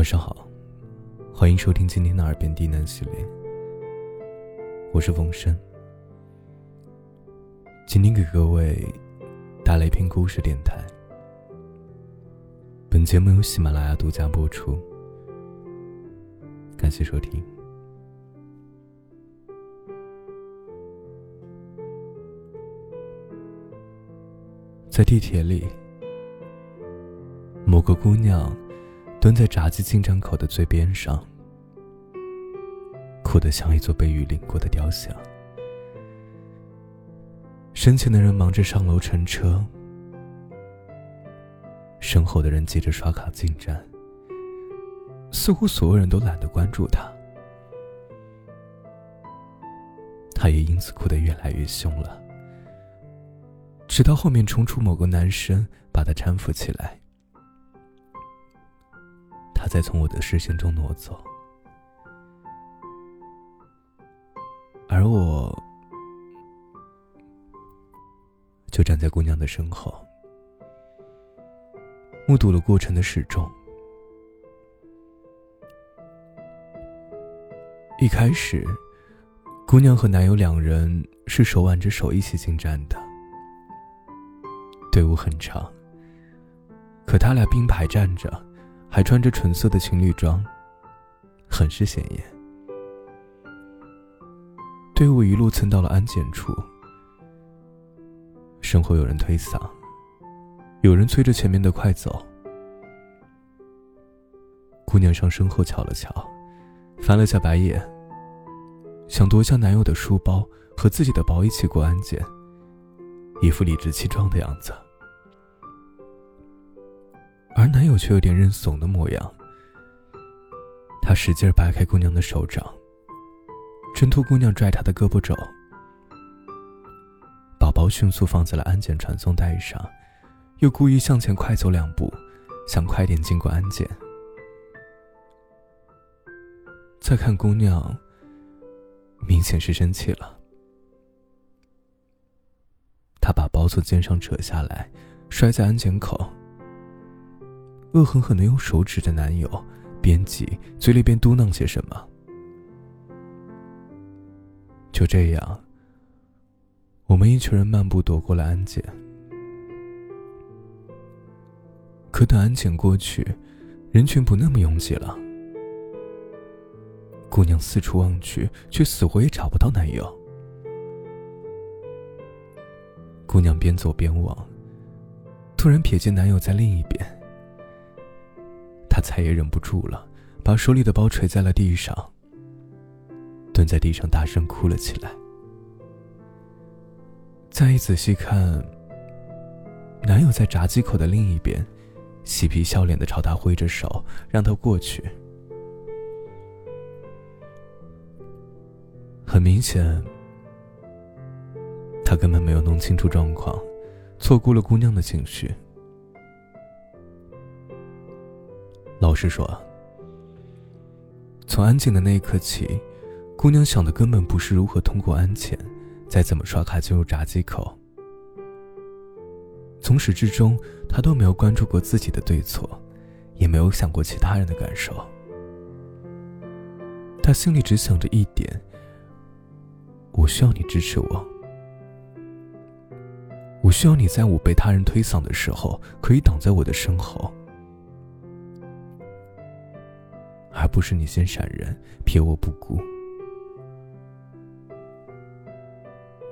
晚上好，欢迎收听今天的耳边低喃系列。我是风声，今天给各位带来一篇故事电台。本节目由喜马拉雅独家播出，感谢收听。在地铁里，某个姑娘蹲在闸机进站口的最边上，哭得像一座被雨淋过的雕像。身前的人忙着上楼乘车，身后的人急着刷卡进站，似乎所有人都懒得关注他。他也因此哭得越来越凶了。直到后面冲出某个男生，把他搀扶起来，他在从我的视线中挪走，而我就站在姑娘的身后，目睹了过程的始终。一开始，姑娘和男友两人是手挽着手一起进站的。队伍很长，可他俩并排站着，还穿着纯色的情侣装，很是显眼。队伍一路蹭到了安检处，身后有人推搡，有人催着前面的快走。姑娘上身后瞧了瞧，翻了下白眼，想夺下男友的书包和自己的包一起过安检。一副理直气壮的样子，而男友却有点认怂的模样。他使劲掰开姑娘的手掌，挣脱姑娘拽他的胳膊肘，宝宝迅速放在了安检传送带上，又故意向前快走两步，想快点经过安检。再看姑娘，明显是生气了。他把包从肩上扯下来，摔在安检口，恶狠狠的用手指着男友，边挤嘴里边嘟囔些什么。就这样，我们一群人漫步躲过了安检。可等安检过去，人群不那么拥挤了。姑娘四处望去，却死活也找不到男友。姑娘边走边望，突然瞥见男友在另一边，她再也忍不住了，把手里的包垂在了地上，蹲在地上大声哭了起来。再一仔细看，男友在闸机口的另一边，嬉皮笑脸的朝她挥着手，让她过去。很明显。他根本没有弄清楚状况，错估了姑娘的情绪。老实说，从安检的那一刻起，姑娘想的根本不是如何通过安检，再怎么刷卡进入闸机口。从始至终，她都没有关注过自己的对错，也没有想过其他人的感受。她心里只想着一点：我需要你支持我。我需要你在我被他人推搡的时候，可以挡在我的身后，不是你先闪人，撇我不顾。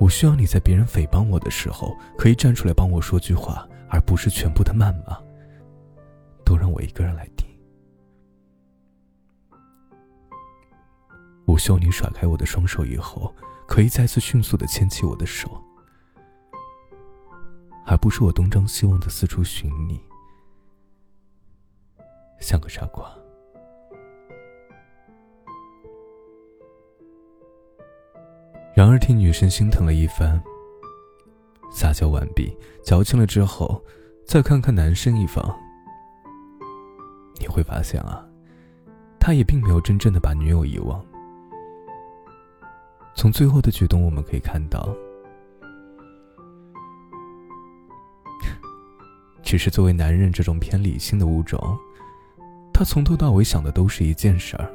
我需要你在别人诽谤我的时候，可以站出来帮我说句话，而不是全部的谩骂，都让我一个人来听。我需要你甩开我的双手以后，可以再次迅速的牵起我的手。而不是我东张西望的四处寻你，像个傻瓜。然而，替女生心疼了一番，撒娇完毕，矫情了之后，再看看男生一方，你会发现啊，他也并没有真正的把女友遗忘。从最后的举动，我们可以看到。只是作为男人这种偏理性的物种，他从头到尾想的都是一件事儿：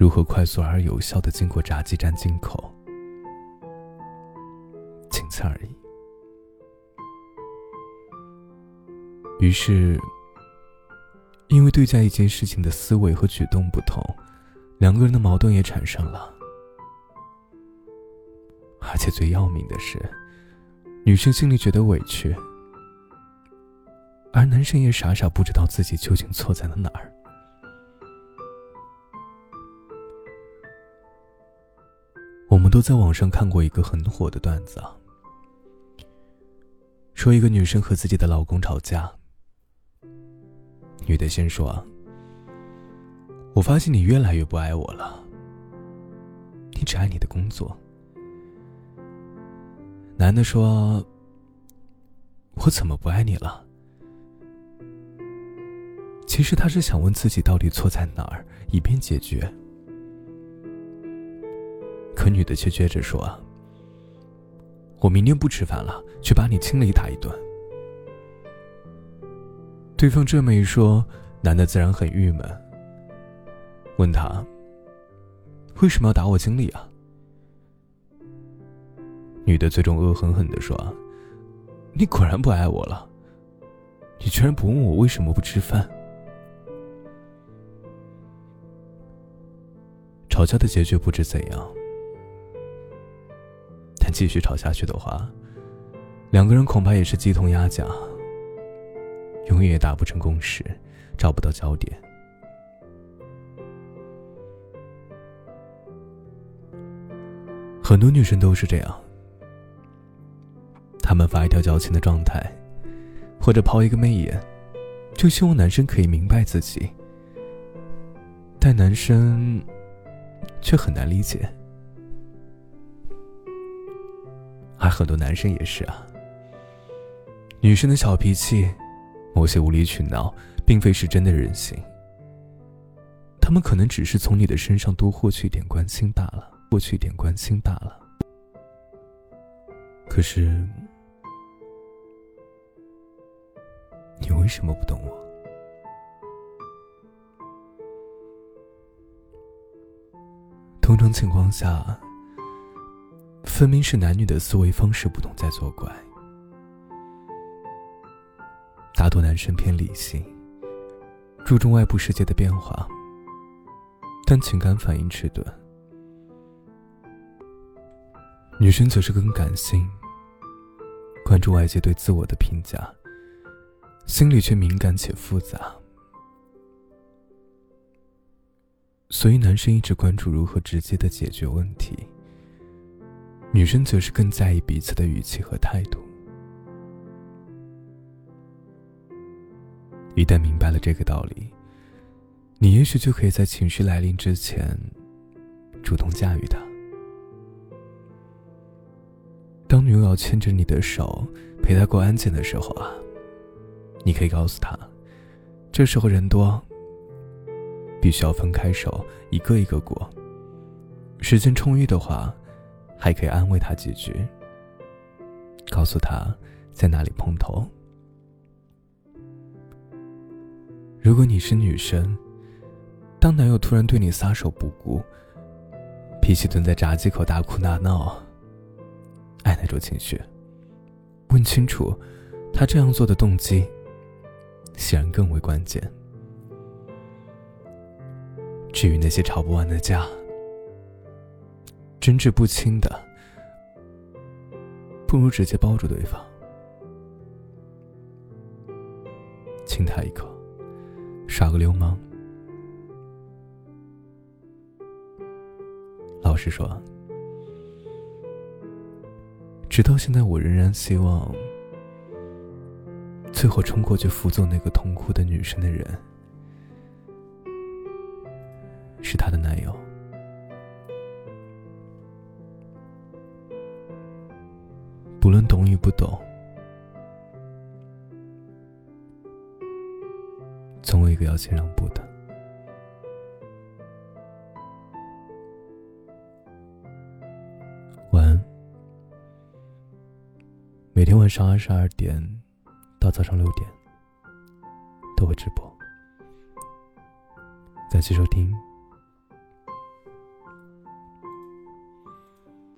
如何快速而有效的经过炸鸡站进口，仅此而已。于是，因为对待一件事情的思维和举动不同，两个人的矛盾也产生了。而且最要命的是，女生心里觉得委屈，而男生也傻傻不知道自己究竟错在了哪儿。都在网上看过一个很火的段子啊，说一个女生和自己的老公吵架。女的先说：“我发现你越来越不爱我了，你只爱你的工作。”男的说：“我怎么不爱你了？”其实他是想问自己到底错在哪儿，以便解决。女的却接着说：“我明天不吃饭了，去把你亲了一打一顿。”对方这么一说，男的自然很郁闷，问他：“为什么要打我经理啊？”女的最终恶狠狠的说：“你果然不爱我了，你居然不问我为什么不吃饭。”吵架的结局不知怎样，继续吵下去的话，两个人恐怕也是鸡同鸭讲。永远也达不成共识，找不到焦点。很多女生都是这样，她们发一条矫情的状态，或者抛一个媚眼，就希望男生可以明白自己，但男生却很难理解。而很多男生也是啊，女生的小脾气。某些无理取闹，并非是真的任性。他们可能只是从你的身上多获取一点关心罢了，获取一点关心罢了。可是，你为什么不懂我？通常情况下，分明是男女的思维方式不同在作怪。大多男生偏理性，注重外部世界的变化，但情感反应迟钝；女生则是更感性，关注外界对自我的评价，心里却敏感且复杂。所以，男生一直关注如何直接的解决问题，女生则是更在意彼此的语气和态度。一旦明白了这个道理，你也许就可以在情绪来临之前，主动驾驭它。当女友牵着你的手陪她过安检的时候啊，你可以告诉她，这时候人多，必须要分开手，一个一个过。时间充裕的话，还可以安慰他几句，告诉他在哪里碰头。如果你是女生，当男友突然对你撒手不顾，脾气蹲在闸机口大哭大闹，爱那种情绪，问清楚他这样做的动机，显然更为关键。至于那些吵不完的架，真挚不清的，不如直接抱住对方，亲他一口。耍个流氓。老实说，直到现在，我仍然希望，最后冲过去扶走那个痛哭的女生的人，是她的男友。不懂。总有一个要先让步的。晚安。每天晚上二十二点到早上六点都会直播。再次收听。